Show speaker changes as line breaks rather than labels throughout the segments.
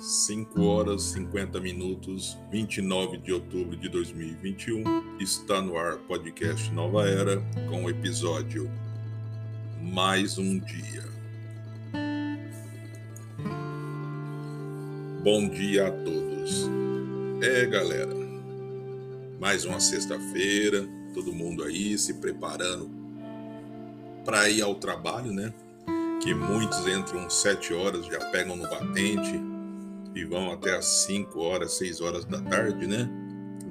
5 horas 50 minutos, 29 de outubro de 2021. Está no ar podcast Nova Era com o episódio Mais um Dia. Bom dia a todos. É, galera, mais uma sexta-feira, todo mundo aí se preparando para ir ao trabalho, né? Que muitos entram 7 horas, já pegam no batente, e vão até as 5 horas, 6 horas da tarde, né?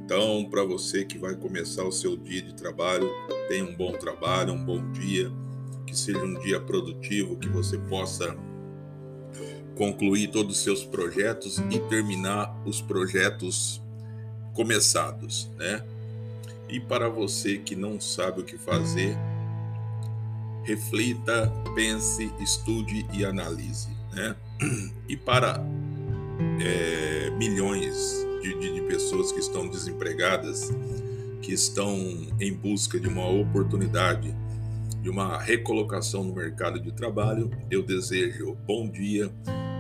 Então, para você que vai começar o seu dia de trabalho, tenha um bom trabalho, um bom dia, que seja um dia produtivo, que você possa concluir todos os seus projetos e terminar os projetos começados, né? E para você que não sabe o que fazer, reflita, pense, estude e analise, né? E para é, milhões de, de, de pessoas que estão desempregadas, que estão em busca de uma oportunidade, de uma recolocação no mercado de trabalho. Eu desejo bom dia,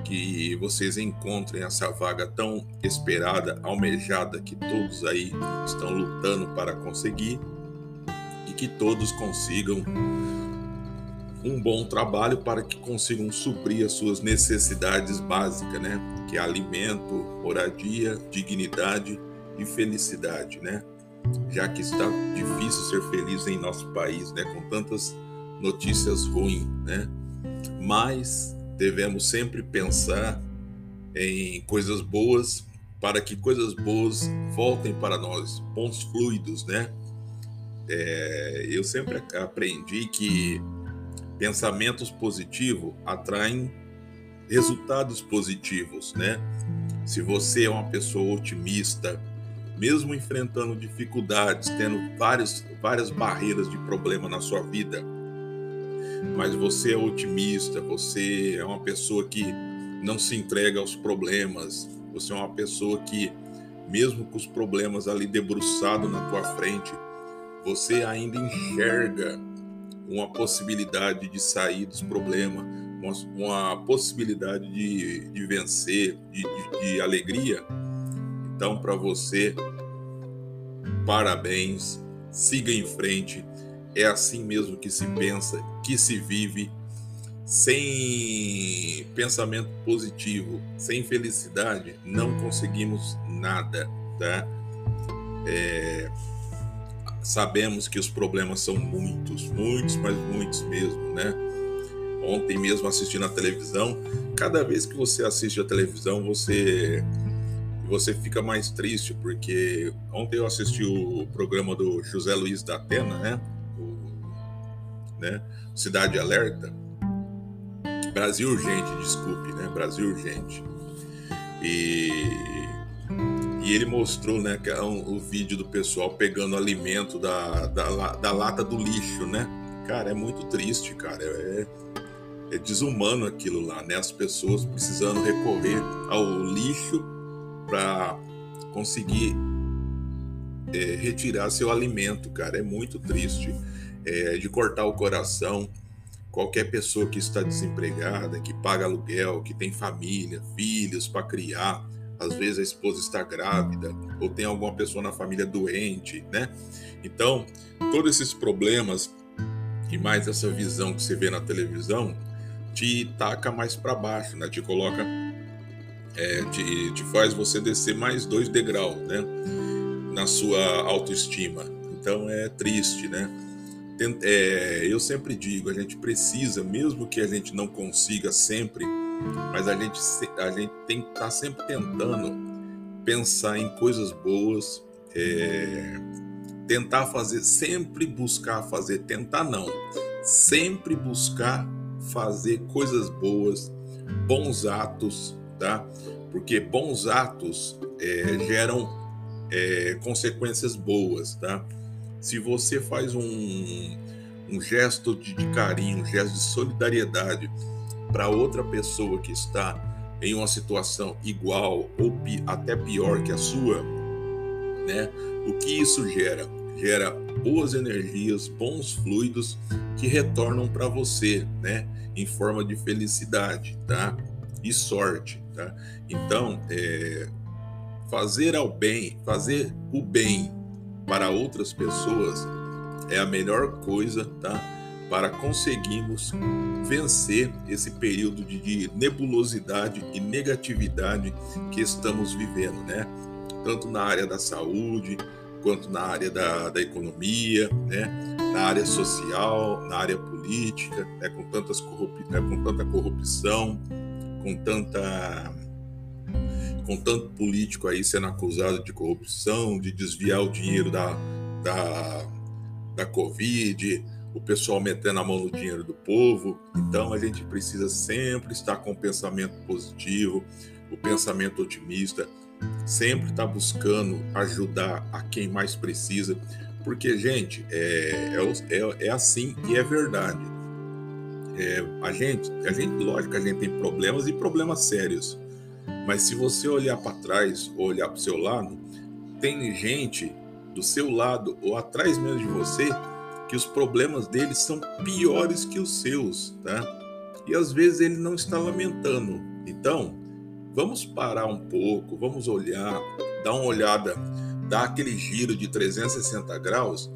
que vocês encontrem essa vaga tão esperada, almejada, que todos aí estão lutando para conseguir e que todos consigam um bom trabalho para que consigam suprir as suas necessidades básicas, né? Que é alimento, moradia, dignidade e felicidade, né? Já que está difícil ser feliz em nosso país, né? Com tantas notícias ruins, né? Mas devemos sempre pensar em coisas boas para que coisas boas voltem para nós, bons fluidos, né? É, eu sempre aprendi que pensamentos positivos atraem resultados positivos, né? Se você é uma pessoa otimista, mesmo enfrentando dificuldades, tendo várias, várias barreiras de problema na sua vida, mas você é otimista, você é uma pessoa que não se entrega aos problemas, você é uma pessoa que, mesmo com os problemas ali debruçados na tua frente, você ainda enxerga uma possibilidade de sair dos problemas, uma, uma possibilidade de, de vencer, de, de, de alegria. Então, para você, parabéns, siga em frente. É assim mesmo que se pensa, que se vive. Sem pensamento positivo, sem felicidade, não conseguimos nada, tá? É, sabemos que os problemas são muitos, muitos, mas muitos mesmo, né? Ontem mesmo assistindo a televisão, cada vez que você assiste a televisão, você você fica mais triste, porque ontem eu assisti o programa do José Luiz da Atena, né? O, né? Cidade Alerta. Brasil Urgente, desculpe, né? Brasil Urgente. E e ele mostrou, né, que é um, o vídeo do pessoal pegando alimento da, da, da, lata do lixo, né? Cara, é muito triste, cara. É, é desumano aquilo lá, né? As pessoas precisando recorrer ao lixo para conseguir é, retirar seu alimento, cara. É muito triste. É, de cortar o coração. Qualquer pessoa que está desempregada, que paga aluguel, que tem família, filhos para criar, às vezes a esposa está grávida ou tem alguma pessoa na família doente, né? Então, todos esses problemas e mais essa visão que você vê na televisão te taca mais para baixo, né? Te coloca, é, te, te faz você descer mais dois degraus, né? Na sua autoestima. Então é triste, né? É, eu sempre digo, a gente precisa, mesmo que a gente não consiga sempre mas a gente, a gente tem que estar tá sempre tentando pensar em coisas boas, é, tentar fazer, sempre buscar fazer, tentar não, sempre buscar fazer coisas boas, bons atos, tá? Porque bons atos é, geram é, consequências boas, tá? Se você faz um, um gesto de, de carinho, um gesto de solidariedade, para outra pessoa que está em uma situação igual ou pi até pior que a sua, né? O que isso gera? Gera boas energias, bons fluidos que retornam para você, né? Em forma de felicidade, tá? E sorte, Tá? Então, é, fazer ao bem, fazer o bem para outras pessoas é a melhor coisa, tá? Para conseguirmos vencer esse período de nebulosidade e negatividade que estamos vivendo, né? Tanto na área da saúde, quanto na área da, da economia, né? na área social, na área política, né? com, tantas corrup... Né? com tanta corrupção, com tanta com tanto político aí sendo acusado de corrupção, de desviar o dinheiro da, da, da Covid, o pessoal metendo a mão no dinheiro do povo. Então a gente precisa sempre estar com o pensamento positivo, o pensamento otimista, sempre estar buscando ajudar a quem mais precisa, porque, gente, é, é, é, é assim e é verdade. É, a gente, a gente, lógico, a gente tem problemas e problemas sérios. Mas se você olhar para trás ou olhar para o seu lado, tem gente do seu lado ou atrás mesmo de você que os problemas deles são piores que os seus, tá? E às vezes ele não está lamentando. Então, vamos parar um pouco, vamos olhar, dar uma olhada, dar aquele giro de 360 graus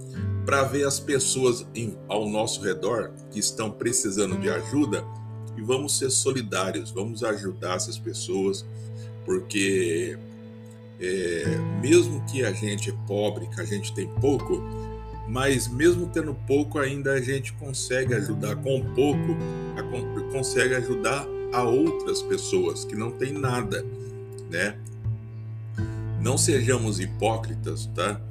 para ver as pessoas em, ao nosso redor que estão precisando de ajuda e vamos ser solidários, vamos ajudar essas pessoas, porque é, mesmo que a gente é pobre, que a gente tem pouco, mas mesmo tendo pouco, ainda a gente consegue ajudar com pouco, a, consegue ajudar a outras pessoas que não têm nada, né? Não sejamos hipócritas, tá?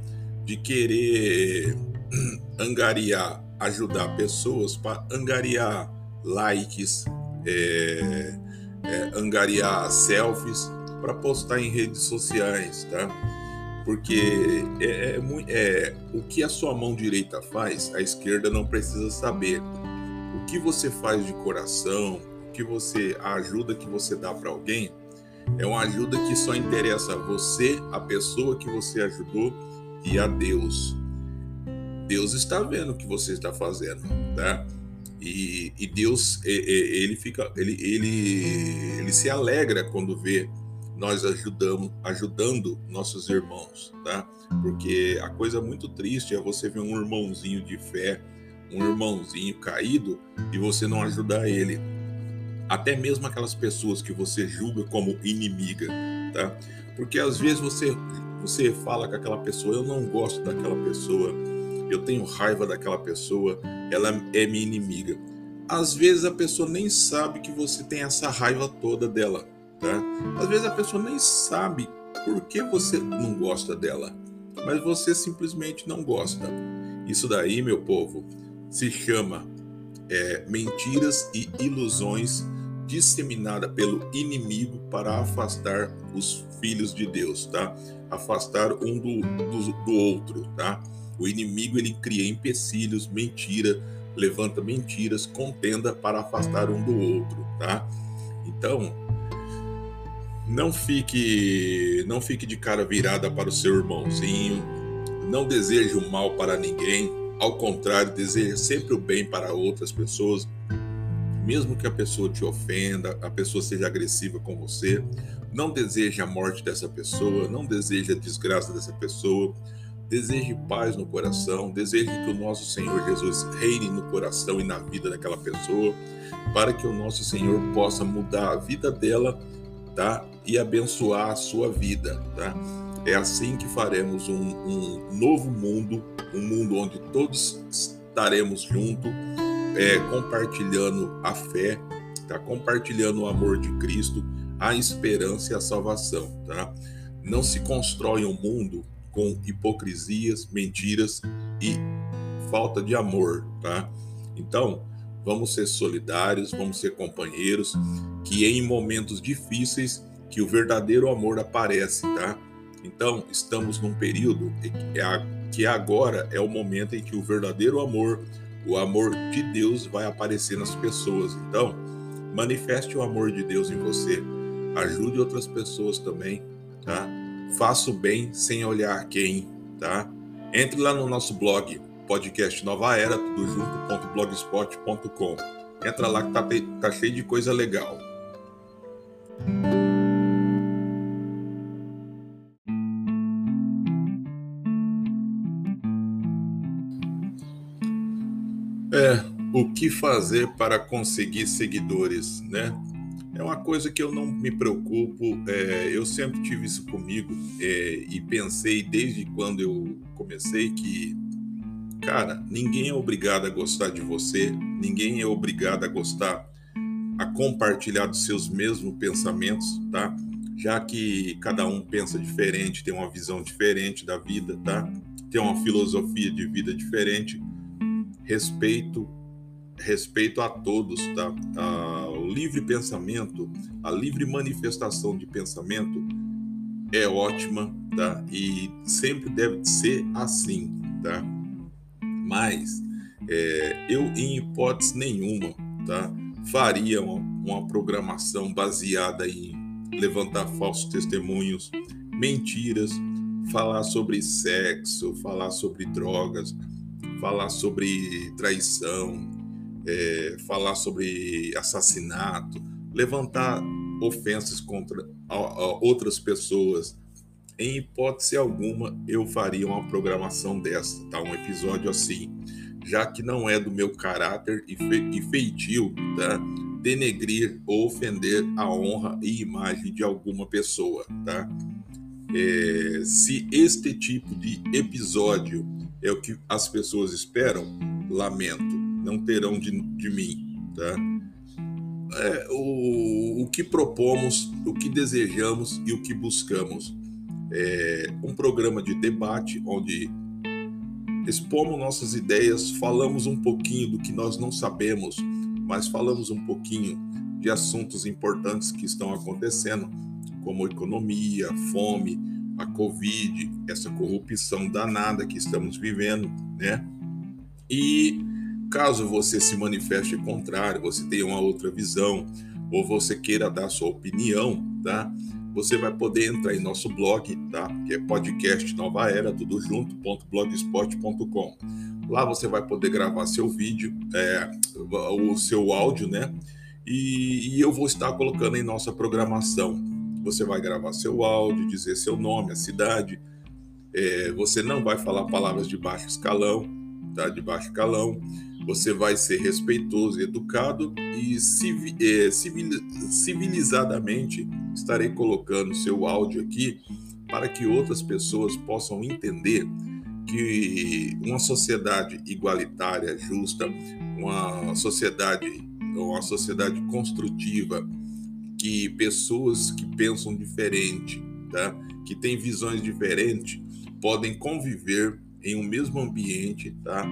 De querer angariar, ajudar pessoas para angariar likes, é, é, angariar selfies para postar em redes sociais, tá? Porque é, é, é, o que a sua mão direita faz, a esquerda não precisa saber. O que você faz de coração, o que você, a ajuda que você dá para alguém, é uma ajuda que só interessa a você, a pessoa que você ajudou e a Deus. Deus está vendo o que você está fazendo, tá? E, e Deus, ele fica, ele, ele, ele se alegra quando vê nós ajudamos, ajudando nossos irmãos, tá? Porque a coisa muito triste é você ver um irmãozinho de fé, um irmãozinho caído e você não ajudar ele. Até mesmo aquelas pessoas que você julga como inimiga, tá? Porque às vezes você você fala com aquela pessoa, eu não gosto daquela pessoa, eu tenho raiva daquela pessoa, ela é minha inimiga. Às vezes a pessoa nem sabe que você tem essa raiva toda dela, tá? Às vezes a pessoa nem sabe por que você não gosta dela, mas você simplesmente não gosta. Isso daí, meu povo, se chama é, mentiras e ilusões disseminada pelo inimigo para afastar os filhos de Deus, tá? Afastar um do, do, do outro, tá? O inimigo ele cria empecilhos, mentira, levanta mentiras, contenda para afastar um do outro, tá? Então, não fique, não fique de cara virada para o seu irmãozinho, não deseje o mal para ninguém, ao contrário, deseje sempre o bem para outras pessoas, mesmo que a pessoa te ofenda, a pessoa seja agressiva com você, não deseje a morte dessa pessoa, não deseje a desgraça dessa pessoa, Deseje paz no coração, deseje que o nosso Senhor Jesus reine no coração e na vida daquela pessoa, para que o nosso Senhor possa mudar a vida dela, tá? E abençoar a sua vida, tá? É assim que faremos um, um novo mundo, um mundo onde todos estaremos juntos, é, compartilhando a fé, tá? Compartilhando o amor de Cristo, a esperança e a salvação, tá? Não se constrói um mundo com hipocrisias, mentiras e falta de amor, tá? Então, vamos ser solidários, vamos ser companheiros, que em momentos difíceis que o verdadeiro amor aparece, tá? Então, estamos num período que agora é o momento em que o verdadeiro amor, o amor de Deus vai aparecer nas pessoas. Então, manifeste o amor de Deus em você, ajude outras pessoas também, tá? faça o bem sem olhar quem, tá? Entre lá no nosso blog, podcast Nova Era, tudo junto.blogspot.com. Entra lá que tá, tá cheio de coisa legal. É, o que fazer para conseguir seguidores, né? É uma coisa que eu não me preocupo, é, eu sempre tive isso comigo é, e pensei desde quando eu comecei que cara, ninguém é obrigado a gostar de você, ninguém é obrigado a gostar, a compartilhar dos seus mesmos pensamentos, tá? Já que cada um pensa diferente, tem uma visão diferente da vida, tá? Tem uma filosofia de vida diferente. Respeito respeito a todos, tá? A, o livre pensamento, a livre manifestação de pensamento é ótima, tá? E sempre deve ser assim, tá? Mas é, eu, em hipótese nenhuma, tá? Faria uma, uma programação baseada em levantar falsos testemunhos, mentiras, falar sobre sexo, falar sobre drogas, falar sobre traição, é, falar sobre assassinato, levantar ofensas contra a, a outras pessoas. Em hipótese alguma, eu faria uma programação dessa, tá? Um episódio assim, já que não é do meu caráter e, fe, e feitio, tá? Denegrir ou ofender a honra e imagem de alguma pessoa, tá? É, se este tipo de episódio é o que as pessoas esperam, lamento não terão de, de mim, tá? É, o, o que propomos, o que desejamos e o que buscamos. É um programa de debate onde expomos nossas ideias, falamos um pouquinho do que nós não sabemos, mas falamos um pouquinho de assuntos importantes que estão acontecendo, como economia, fome, a Covid, essa corrupção danada que estamos vivendo, né? E Caso você se manifeste contrário, você tenha uma outra visão, ou você queira dar sua opinião, tá? Você vai poder entrar em nosso blog, tá? Que é podcast Nova Era, tudo junto.blogspot.com. Lá você vai poder gravar seu vídeo, é, o seu áudio, né? E, e eu vou estar colocando em nossa programação. Você vai gravar seu áudio, dizer seu nome, a cidade. É, você não vai falar palavras de baixo escalão, tá? De baixo escalão você vai ser respeitoso educado e é, civilizadamente estarei colocando seu áudio aqui para que outras pessoas possam entender que uma sociedade igualitária, justa, uma sociedade, uma sociedade construtiva, que pessoas que pensam diferente, tá? que têm visões diferentes, podem conviver em um mesmo ambiente, tá?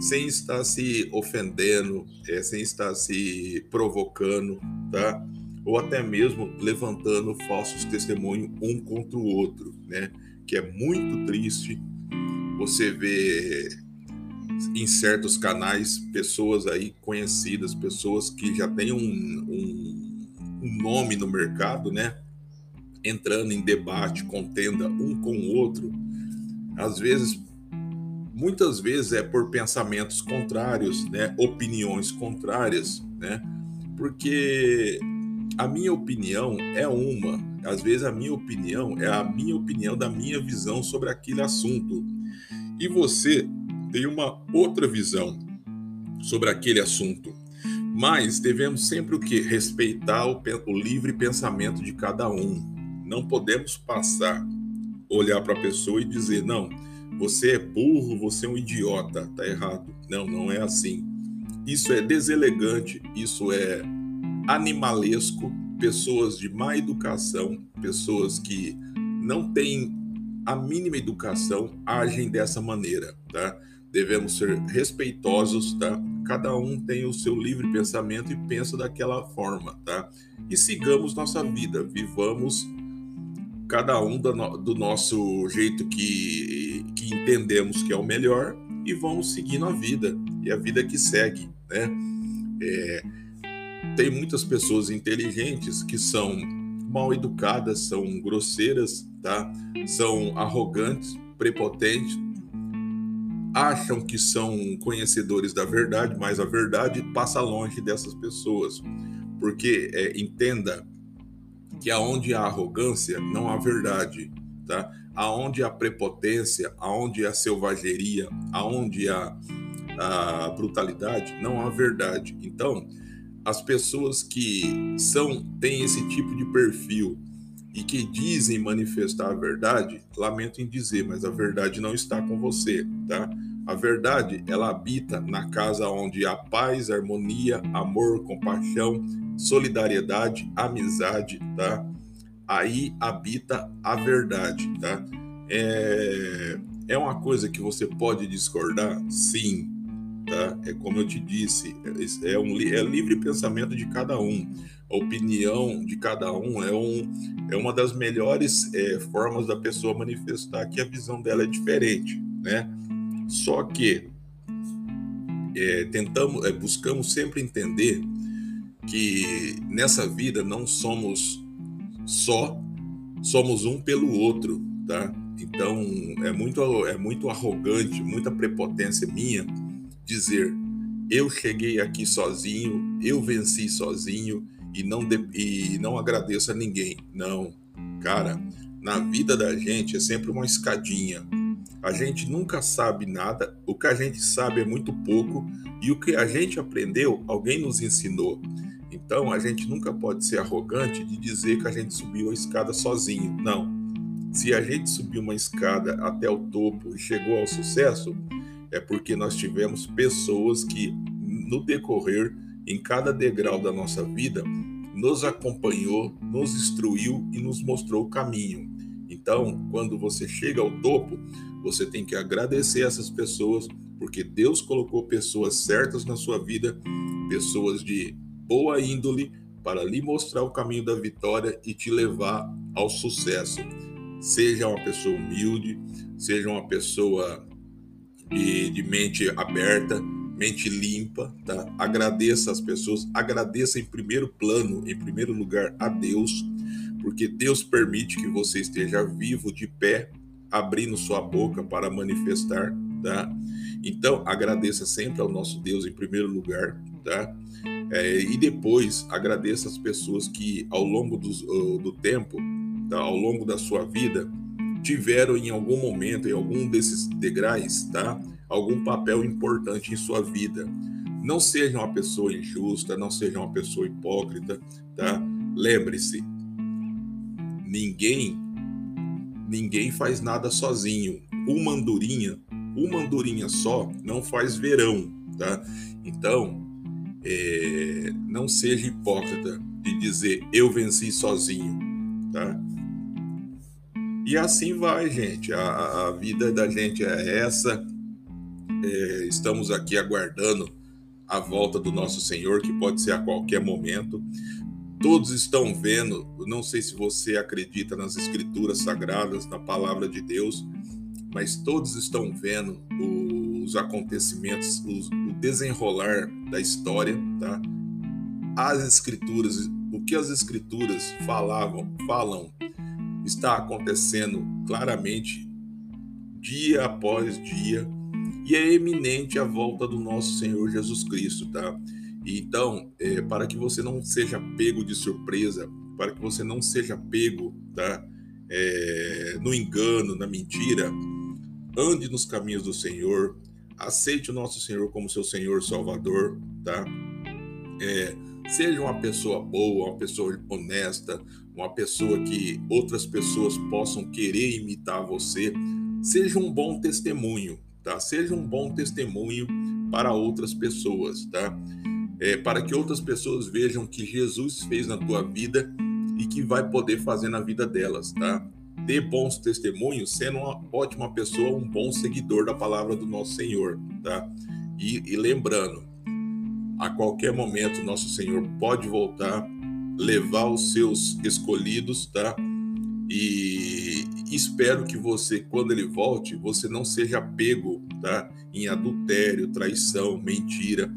Sem estar se ofendendo, é, sem estar se provocando, tá? Ou até mesmo levantando falsos testemunhos um contra o outro, né? Que é muito triste você ver em certos canais pessoas aí conhecidas, pessoas que já têm um, um, um nome no mercado, né? Entrando em debate, contenda um com o outro, às vezes muitas vezes é por pensamentos contrários, né, opiniões contrárias, né? Porque a minha opinião é uma, às vezes a minha opinião é a minha opinião da minha visão sobre aquele assunto. E você tem uma outra visão sobre aquele assunto. Mas devemos sempre o que? Respeitar o, o livre pensamento de cada um. Não podemos passar, olhar para a pessoa e dizer, não, você é burro, você é um idiota, tá errado. Não, não é assim. Isso é deselegante, isso é animalesco. Pessoas de má educação, pessoas que não têm a mínima educação agem dessa maneira, tá? Devemos ser respeitosos, tá? Cada um tem o seu livre pensamento e pensa daquela forma, tá? E sigamos nossa vida, vivamos cada um do, nosso jeito que que entendemos que é o melhor e vamos seguindo a vida e a vida que segue, né? É, tem muitas pessoas inteligentes que são mal educadas, são grosseiras, tá? São arrogantes, prepotentes, acham que são conhecedores da verdade, mas a verdade passa longe dessas pessoas, porque é, entenda que aonde há arrogância não há verdade, tá? aonde a prepotência, aonde a selvageria, aonde a a brutalidade, não há verdade. Então, as pessoas que são têm esse tipo de perfil e que dizem manifestar a verdade, lamento em dizer, mas a verdade não está com você, tá? A verdade, ela habita na casa onde há paz, harmonia, amor, compaixão, solidariedade, amizade, tá? Aí habita a verdade, tá? É, é uma coisa que você pode discordar? Sim, tá? É como eu te disse, é, um é livre pensamento de cada um. A opinião de cada um é, um, é uma das melhores é, formas da pessoa manifestar que a visão dela é diferente, né? Só que é, tentamos, é, buscamos sempre entender que nessa vida não somos só, somos um pelo outro, tá? Então é muito, é muito arrogante, muita prepotência minha dizer eu cheguei aqui sozinho, eu venci sozinho e não, de, e não agradeço a ninguém. Não, cara, na vida da gente é sempre uma escadinha. A gente nunca sabe nada, o que a gente sabe é muito pouco e o que a gente aprendeu, alguém nos ensinou. Então a gente nunca pode ser arrogante de dizer que a gente subiu a escada sozinho. Não. Se a gente subiu uma escada até o topo e chegou ao sucesso, é porque nós tivemos pessoas que, no decorrer, em cada degrau da nossa vida, nos acompanhou, nos instruiu e nos mostrou o caminho. Então, quando você chega ao topo, você tem que agradecer essas pessoas, porque Deus colocou pessoas certas na sua vida, pessoas de boa índole, para lhe mostrar o caminho da vitória e te levar ao sucesso. Seja uma pessoa humilde, seja uma pessoa de, de mente aberta, mente limpa, tá? Agradeça as pessoas, agradeça em primeiro plano, em primeiro lugar a Deus, porque Deus permite que você esteja vivo, de pé, abrindo sua boca para manifestar, tá? Então, agradeça sempre ao nosso Deus em primeiro lugar, tá? É, e depois agradeça as pessoas que ao longo do, do tempo, tá? ao longo da sua vida, tiveram em algum momento, em algum desses degraus, tá? Algum papel importante em sua vida. Não seja uma pessoa injusta, não seja uma pessoa hipócrita, tá? Lembre-se, ninguém ninguém faz nada sozinho. Uma andorinha, uma andorinha só não faz verão, tá? Então, é, não seja hipócrita de dizer eu venci sozinho, tá? E assim vai, gente. A, a vida da gente é essa. É, estamos aqui aguardando a volta do nosso Senhor, que pode ser a qualquer momento. Todos estão vendo, não sei se você acredita nas escrituras sagradas, na palavra de Deus, mas todos estão vendo os acontecimentos, os, o desenrolar da história, tá? As escrituras, o que as escrituras falavam, falam está acontecendo claramente dia após dia e é eminente a volta do nosso Senhor Jesus Cristo, tá? Então, é, para que você não seja pego de surpresa, para que você não seja pego, tá? É, no engano, na mentira, ande nos caminhos do Senhor, aceite o nosso Senhor como seu Senhor Salvador, tá? É, seja uma pessoa boa, uma pessoa honesta, uma pessoa que outras pessoas possam querer imitar você, seja um bom testemunho, tá? Seja um bom testemunho para outras pessoas, tá? É, para que outras pessoas vejam que Jesus fez na tua vida e que vai poder fazer na vida delas, tá? Dê bons testemunhos, sendo uma ótima pessoa, um bom seguidor da palavra do nosso Senhor, tá? E, e lembrando, a qualquer momento nosso Senhor pode voltar levar os seus escolhidos, tá? E espero que você, quando ele volte, você não seja pego, tá? Em adultério, traição, mentira,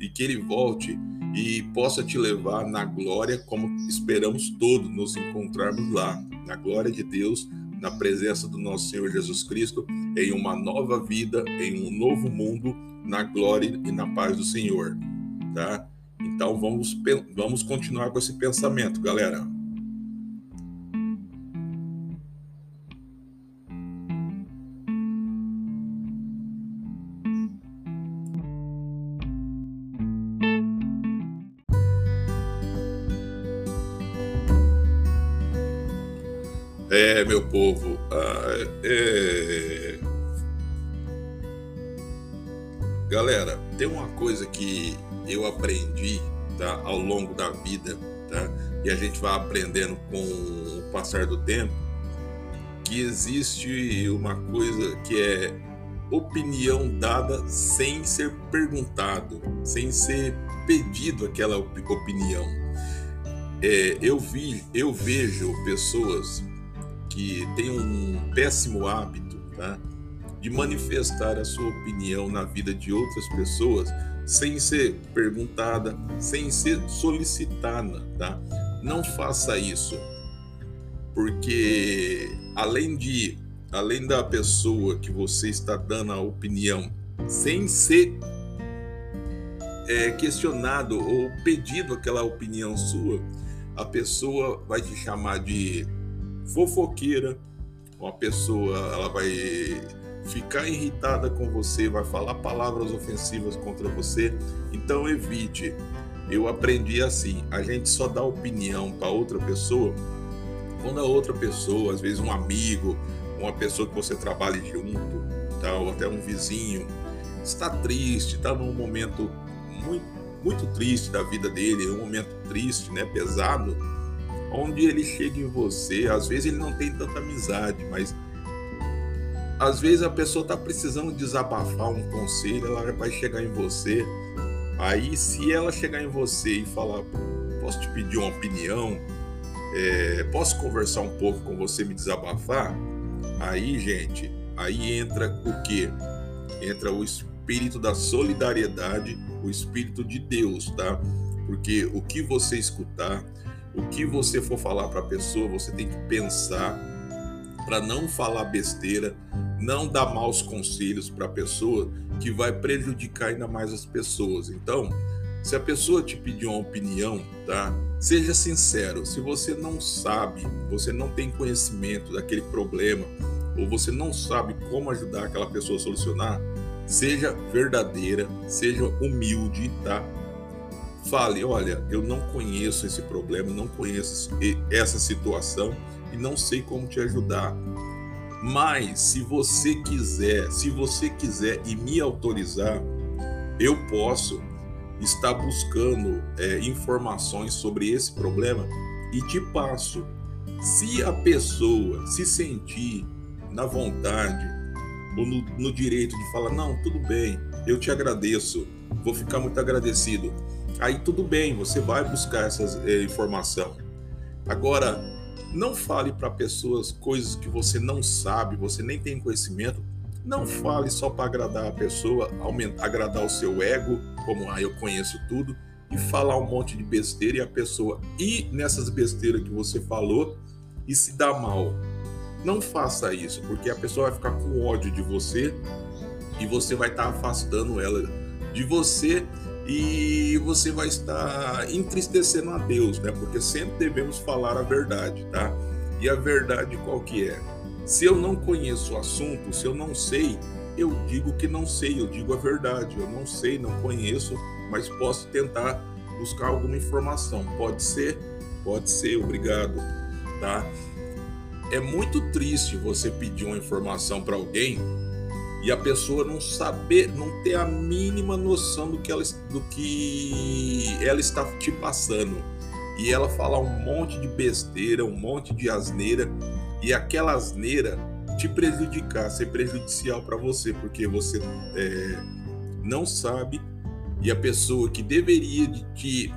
e que ele volte e possa te levar na glória, como esperamos todos nos encontrarmos lá, na glória de Deus, na presença do nosso Senhor Jesus Cristo, em uma nova vida, em um novo mundo, na glória e na paz do Senhor, tá? Então vamos, vamos continuar com esse pensamento, galera. É, meu povo, ah, é, é... galera, tem uma coisa que eu aprendi tá, ao longo da vida, tá? E a gente vai aprendendo com o passar do tempo que existe uma coisa que é opinião dada sem ser perguntado, sem ser pedido aquela opinião. É, eu vi, eu vejo pessoas que têm um péssimo hábito, tá? De manifestar a sua opinião na vida de outras pessoas sem ser perguntada, sem ser solicitada, tá? Não faça isso, porque além de além da pessoa que você está dando a opinião sem ser é, questionado ou pedido aquela opinião sua, a pessoa vai te chamar de fofoqueira, uma pessoa ela vai ficar irritada com você, vai falar palavras ofensivas contra você. Então evite. Eu aprendi assim: a gente só dá opinião para outra pessoa quando a outra pessoa, às vezes um amigo, uma pessoa que você trabalha junto, tá? ou até um vizinho, está triste, está num momento muito, muito triste da vida dele, um momento triste, né, pesado, onde ele chega em você, às vezes ele não tem tanta amizade, mas às vezes a pessoa está precisando desabafar um conselho, ela vai chegar em você. Aí, se ela chegar em você e falar, posso te pedir uma opinião, é, posso conversar um pouco com você, me desabafar? Aí, gente, aí entra o que? Entra o espírito da solidariedade, o espírito de Deus, tá? Porque o que você escutar, o que você for falar para a pessoa, você tem que pensar para não falar besteira, não dar maus conselhos para a pessoa que vai prejudicar ainda mais as pessoas. Então, se a pessoa te pedir uma opinião, tá? Seja sincero. Se você não sabe, você não tem conhecimento daquele problema, ou você não sabe como ajudar aquela pessoa a solucionar, seja verdadeira, seja humilde, tá? Fale, olha, eu não conheço esse problema, não conheço essa situação e não sei como te ajudar. Mas se você quiser, se você quiser e me autorizar, eu posso estar buscando é, informações sobre esse problema e te passo. Se a pessoa se sentir na vontade ou no, no direito de falar, não, tudo bem, eu te agradeço, vou ficar muito agradecido. Aí tudo bem, você vai buscar essa é, informação. Agora, não fale para pessoas coisas que você não sabe, você nem tem conhecimento. Não fale só para agradar a pessoa, aumentar, agradar o seu ego, como ah, eu conheço tudo, e falar um monte de besteira e a pessoa ir nessas besteiras que você falou e se dar mal. Não faça isso, porque a pessoa vai ficar com ódio de você e você vai estar afastando ela de você e você vai estar entristecendo a Deus, né? Porque sempre devemos falar a verdade, tá? E a verdade qual que é? Se eu não conheço o assunto, se eu não sei, eu digo que não sei, eu digo a verdade. Eu não sei, não conheço, mas posso tentar buscar alguma informação. Pode ser? Pode ser, obrigado, tá? É muito triste você pedir uma informação para alguém e a pessoa não saber, não ter a mínima noção do que ela, do que ela está te passando. E ela falar um monte de besteira, um monte de asneira, e aquela asneira te prejudicar, ser prejudicial para você, porque você é, não sabe e a pessoa que deveria de te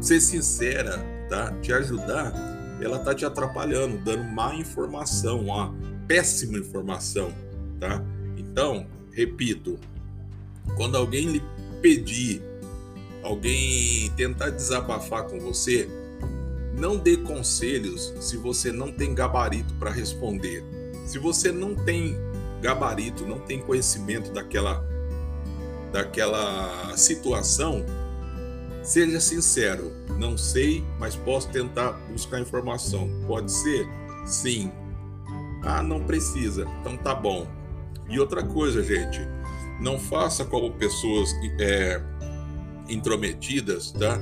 ser sincera, tá, te ajudar, ela tá te atrapalhando, dando má informação, uma péssima informação, tá? Então, repito, quando alguém lhe pedir, alguém tentar desabafar com você, não dê conselhos se você não tem gabarito para responder. Se você não tem gabarito, não tem conhecimento daquela daquela situação, seja sincero. Não sei, mas posso tentar buscar informação. Pode ser? Sim. Ah, não precisa. Então tá bom. E outra coisa, gente, não faça como pessoas é, intrometidas, tá?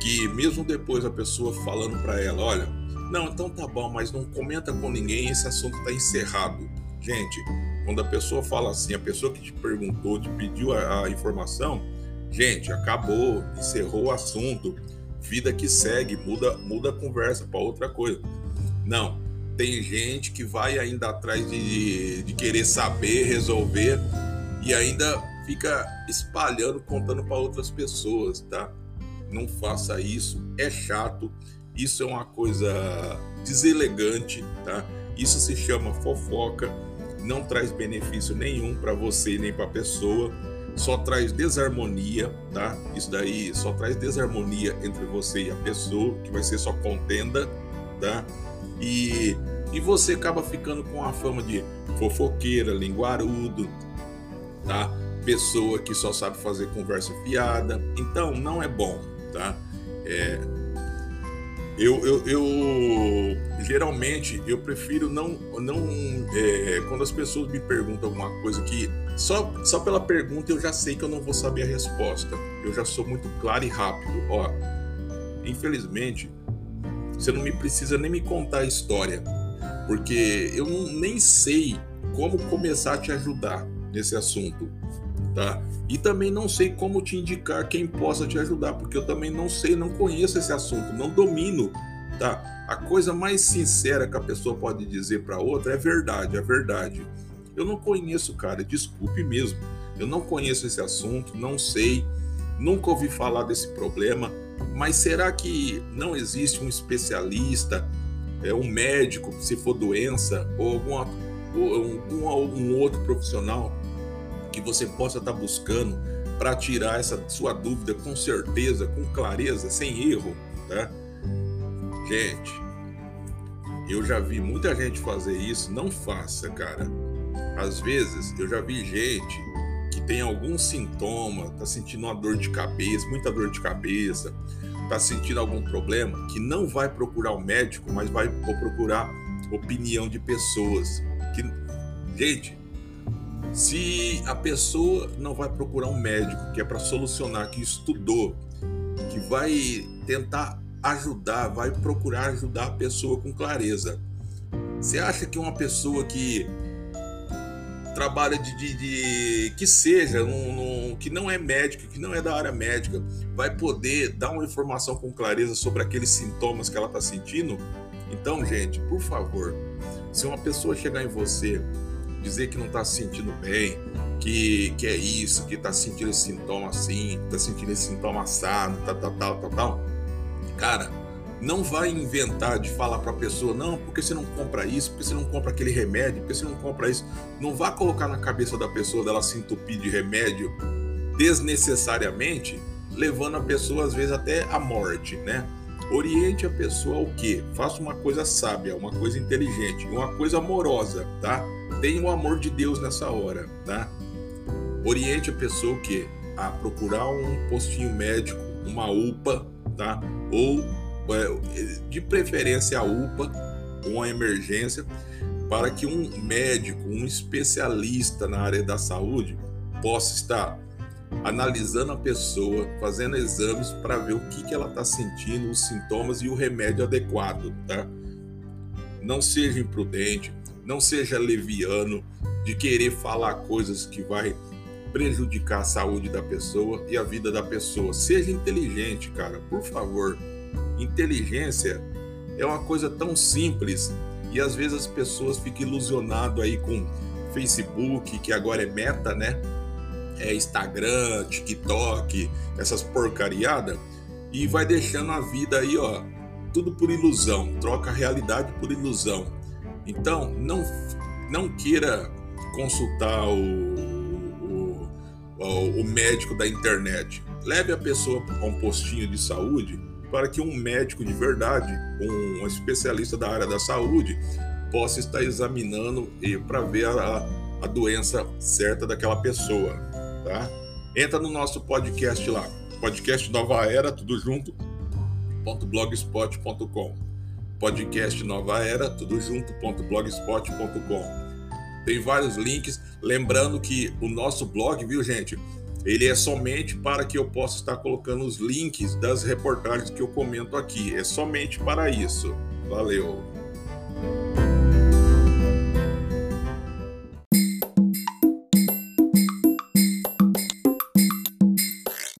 Que mesmo depois a pessoa falando para ela, olha, Não, então tá bom, mas não comenta com ninguém, esse assunto está encerrado. Gente, quando a pessoa fala assim, a pessoa que te perguntou, te pediu a, a informação, gente, acabou, encerrou o assunto, vida que segue, muda, muda a conversa para outra coisa. Não, tem gente que vai ainda atrás de, de querer saber, resolver e ainda fica espalhando, contando para outras pessoas, tá? Não faça isso, é chato, isso é uma coisa deselegante, tá? Isso se chama fofoca não traz benefício nenhum para você nem para a pessoa, só traz desarmonia, tá? Isso daí só traz desarmonia entre você e a pessoa, que vai ser só contenda, tá? E, e você acaba ficando com a fama de fofoqueira, linguarudo, tá? Pessoa que só sabe fazer conversa fiada. Então, não é bom, tá? É, eu, eu, eu, geralmente eu prefiro não não é, quando as pessoas me perguntam alguma coisa que só só pela pergunta eu já sei que eu não vou saber a resposta eu já sou muito claro e rápido ó infelizmente você não me precisa nem me contar a história porque eu não, nem sei como começar a te ajudar nesse assunto tá e também não sei como te indicar quem possa te ajudar, porque eu também não sei, não conheço esse assunto, não domino, tá? A coisa mais sincera que a pessoa pode dizer para outra é verdade, é verdade. Eu não conheço, cara, desculpe mesmo. Eu não conheço esse assunto, não sei, nunca ouvi falar desse problema, mas será que não existe um especialista, é um médico, se for doença, ou alguma, ou algum, outro profissional que você possa estar buscando para tirar essa sua dúvida com certeza, com clareza, sem erro, tá? Gente, eu já vi muita gente fazer isso, não faça, cara. Às vezes eu já vi gente que tem algum sintoma, tá sentindo uma dor de cabeça, muita dor de cabeça, tá sentindo algum problema, que não vai procurar o um médico, mas vai procurar opinião de pessoas. Que, gente, se a pessoa não vai procurar um médico que é para solucionar, que estudou, que vai tentar ajudar, vai procurar ajudar a pessoa com clareza. Você acha que uma pessoa que trabalha de, de, de que seja, que não é médico, que não é da área médica, vai poder dar uma informação com clareza sobre aqueles sintomas que ela está sentindo? Então, gente, por favor, se uma pessoa chegar em você dizer que não está se sentindo bem, que, que é isso, que está sentindo esse sintoma assim, está sentindo esse sintoma assado, tal, tal, tal, tal, tal. Cara, não vai inventar de falar para a pessoa, não, porque você não compra isso, porque você não compra aquele remédio, porque você não compra isso. Não vá colocar na cabeça da pessoa dela se entupir de remédio desnecessariamente, levando a pessoa às vezes até a morte, né? Oriente a pessoa ao quê? Faça uma coisa sábia, uma coisa inteligente, uma coisa amorosa, tá? Tenha o amor de Deus nessa hora, tá? Oriente a pessoa o quê? A procurar um postinho médico, uma UPA, tá? Ou de preferência a UPA, uma emergência, para que um médico, um especialista na área da saúde possa estar analisando a pessoa, fazendo exames para ver o que, que ela está sentindo, os sintomas e o remédio adequado, tá? Não seja imprudente, não seja leviano de querer falar coisas que vai prejudicar a saúde da pessoa e a vida da pessoa. Seja inteligente, cara, por favor. Inteligência é uma coisa tão simples e às vezes as pessoas ficam ilusionadas aí com Facebook, que agora é meta, né? é, Instagram, TikTok, essas porcariadas, e vai deixando a vida aí, ó, tudo por ilusão, troca a realidade por ilusão. Então, não, não queira consultar o, o, o, o médico da internet. Leve a pessoa a um postinho de saúde para que um médico de verdade, um especialista da área da saúde, possa estar examinando para ver a, a doença certa daquela pessoa tá? Entra no nosso podcast lá, podcast Nova Era, tudo junto, .blogspot.com. Podcast Nova Era, tudo junto, .blogspot.com. Tem vários links, lembrando que o nosso blog, viu, gente? Ele é somente para que eu possa estar colocando os links das reportagens que eu comento aqui. É somente para isso. Valeu.